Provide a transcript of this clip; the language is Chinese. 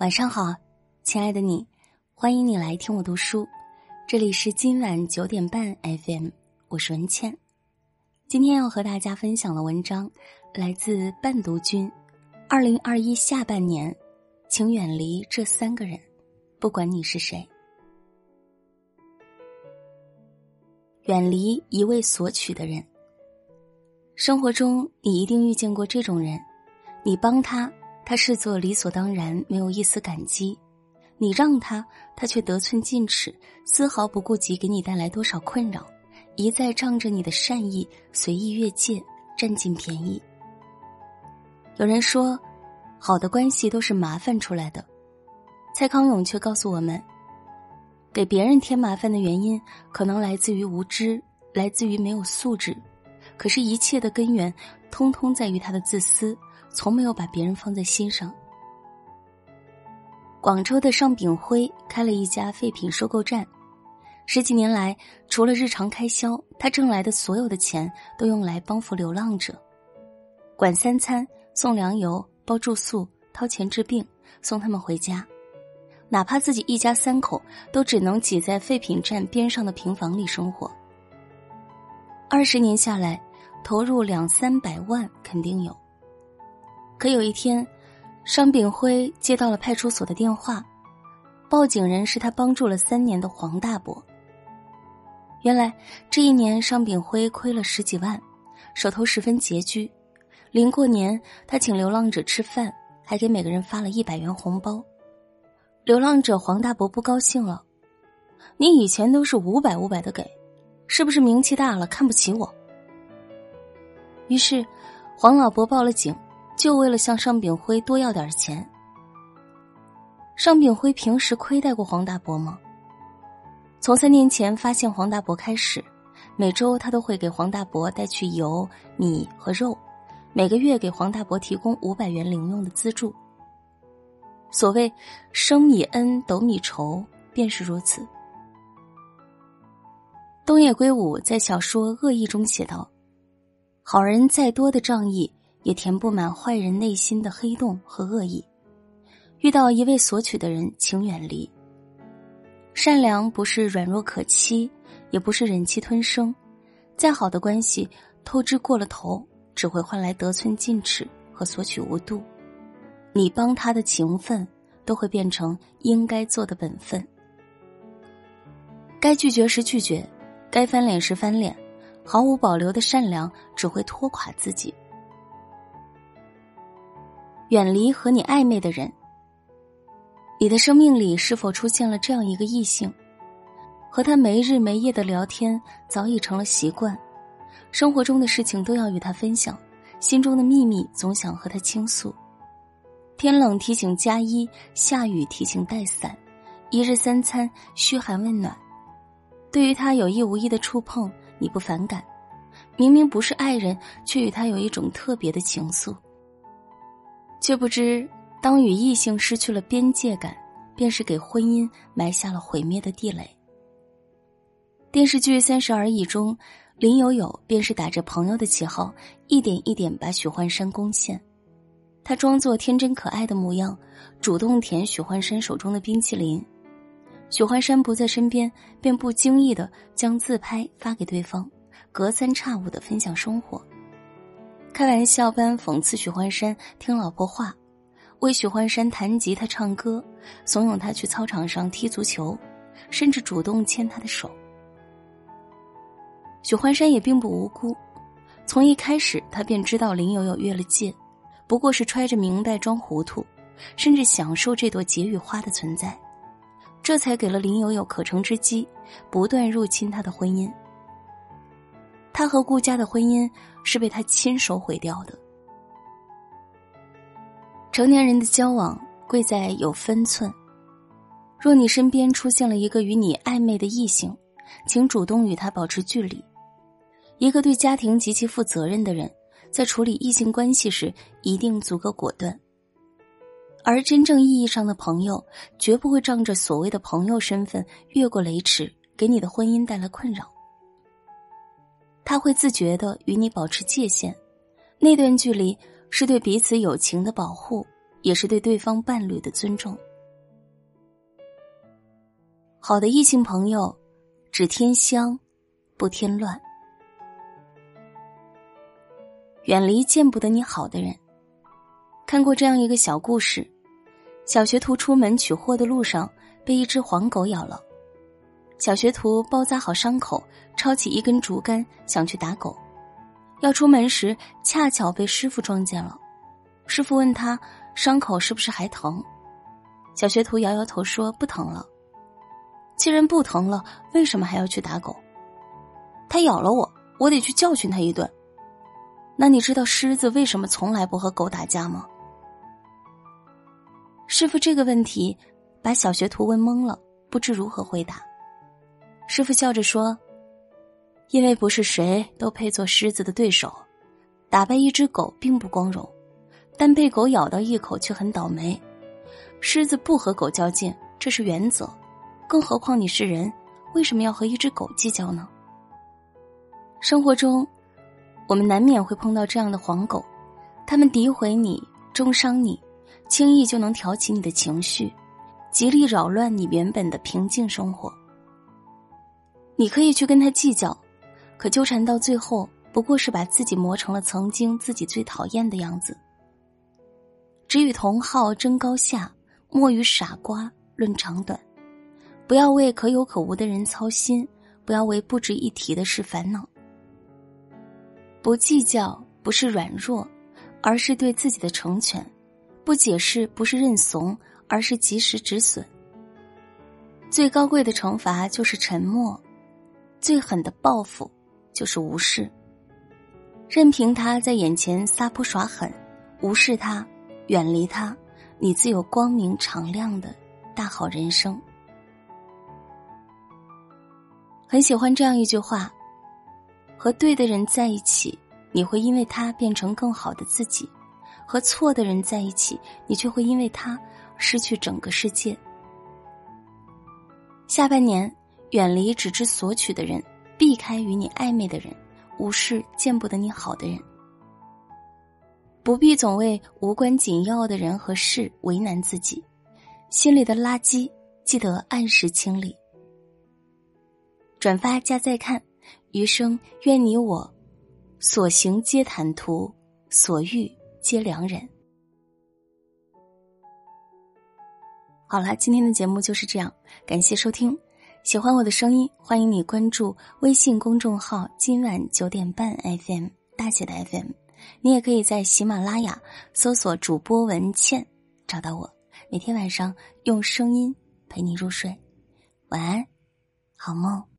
晚上好，亲爱的你，欢迎你来听我读书。这里是今晚九点半 FM，我是文倩。今天要和大家分享的文章来自伴读君。二零二一下半年，请远离这三个人，不管你是谁。远离一味索取的人。生活中，你一定遇见过这种人，你帮他。他视作理所当然，没有一丝感激；你让他，他却得寸进尺，丝毫不顾及给你带来多少困扰，一再仗着你的善意随意越界，占尽便宜。有人说，好的关系都是麻烦出来的，蔡康永却告诉我们，给别人添麻烦的原因，可能来自于无知，来自于没有素质，可是，一切的根源，通通在于他的自私。从没有把别人放在心上。广州的尚炳辉开了一家废品收购站，十几年来，除了日常开销，他挣来的所有的钱都用来帮扶流浪者，管三餐、送粮油、包住宿、掏钱治病、送他们回家，哪怕自己一家三口都只能挤在废品站边上的平房里生活。二十年下来，投入两三百万肯定有。可有一天，商炳辉接到了派出所的电话，报警人是他帮助了三年的黄大伯。原来这一年，商炳辉亏了十几万，手头十分拮据。临过年，他请流浪者吃饭，还给每个人发了一百元红包。流浪者黄大伯不高兴了：“你以前都是五百五百的给，是不是名气大了看不起我？”于是，黄老伯报了警。就为了向尚炳辉多要点钱。尚炳辉平时亏待过黄大伯吗？从三年前发现黄大伯开始，每周他都会给黄大伯带去油、米和肉，每个月给黄大伯提供五百元零用的资助。所谓“升米恩，斗米仇”，便是如此。东野圭吾在小说《恶意》中写道：“好人再多的仗义。”也填不满坏人内心的黑洞和恶意。遇到一味索取的人，请远离。善良不是软弱可欺，也不是忍气吞声。再好的关系，透支过了头，只会换来得寸进尺和索取无度。你帮他的情分，都会变成应该做的本分。该拒绝时拒绝，该翻脸时翻脸，毫无保留的善良只会拖垮自己。远离和你暧昧的人。你的生命里是否出现了这样一个异性？和他没日没夜的聊天早已成了习惯，生活中的事情都要与他分享，心中的秘密总想和他倾诉。天冷提醒加衣，下雨提醒带伞，一日三餐嘘寒问暖。对于他有意无意的触碰，你不反感，明明不是爱人，却与他有一种特别的情愫。却不知，当与异性失去了边界感，便是给婚姻埋下了毁灭的地雷。电视剧《三十而已》中，林有有便是打着朋友的旗号，一点一点把许幻山攻陷。他装作天真可爱的模样，主动舔许幻山手中的冰淇淋。许幻山不在身边，便不经意的将自拍发给对方，隔三差五的分享生活。开玩笑般讽刺许幻山听老婆话，为许幻山弹吉他、唱歌，怂恿他去操场上踢足球，甚至主动牵他的手。许幻山也并不无辜，从一开始他便知道林有有越了界，不过是揣着明白装糊涂，甚至享受这朵解语花的存在，这才给了林有有可乘之机，不断入侵他的婚姻。他和顾家的婚姻是被他亲手毁掉的。成年人的交往贵在有分寸。若你身边出现了一个与你暧昧的异性，请主动与他保持距离。一个对家庭极其负责任的人，在处理异性关系时一定足够果断。而真正意义上的朋友，绝不会仗着所谓的朋友身份越过雷池，给你的婚姻带来困扰。他会自觉的与你保持界限，那段距离是对彼此友情的保护，也是对对方伴侣的尊重。好的异性朋友，只添香，不添乱。远离见不得你好的人。看过这样一个小故事：小学徒出门取货的路上，被一只黄狗咬了。小学徒包扎好伤口，抄起一根竹竿想去打狗。要出门时，恰巧被师傅撞见了。师傅问他：“伤口是不是还疼？”小学徒摇摇头说：“不疼了。”既然不疼了，为什么还要去打狗？他咬了我，我得去教训他一顿。那你知道狮子为什么从来不和狗打架吗？师傅这个问题把小学徒问懵了，不知如何回答。师傅笑着说：“因为不是谁都配做狮子的对手，打败一只狗并不光荣，但被狗咬到一口却很倒霉。狮子不和狗较劲，这是原则。更何况你是人，为什么要和一只狗计较呢？生活中，我们难免会碰到这样的黄狗，他们诋毁你，中伤你，轻易就能挑起你的情绪，极力扰乱你原本的平静生活。”你可以去跟他计较，可纠缠到最后，不过是把自己磨成了曾经自己最讨厌的样子。只与同好争高下，莫与傻瓜论长短。不要为可有可无的人操心，不要为不值一提的事烦恼。不计较不是软弱，而是对自己的成全；不解释不是认怂，而是及时止损。最高贵的惩罚就是沉默。最狠的报复就是无视，任凭他在眼前撒泼耍狠，无视他，远离他，你自有光明敞亮的大好人生。很喜欢这样一句话：和对的人在一起，你会因为他变成更好的自己；和错的人在一起，你却会因为他失去整个世界。下半年。远离只知索取的人，避开与你暧昧的人，无视见不得你好的人。不必总为无关紧要的人和事为难自己，心里的垃圾记得按时清理。转发加再看，余生愿你我所行皆坦途，所遇皆良人。好了，今天的节目就是这样，感谢收听。喜欢我的声音，欢迎你关注微信公众号“今晚九点半 FM” 大写的 FM。你也可以在喜马拉雅搜索主播文倩找到我，每天晚上用声音陪你入睡。晚安，好梦。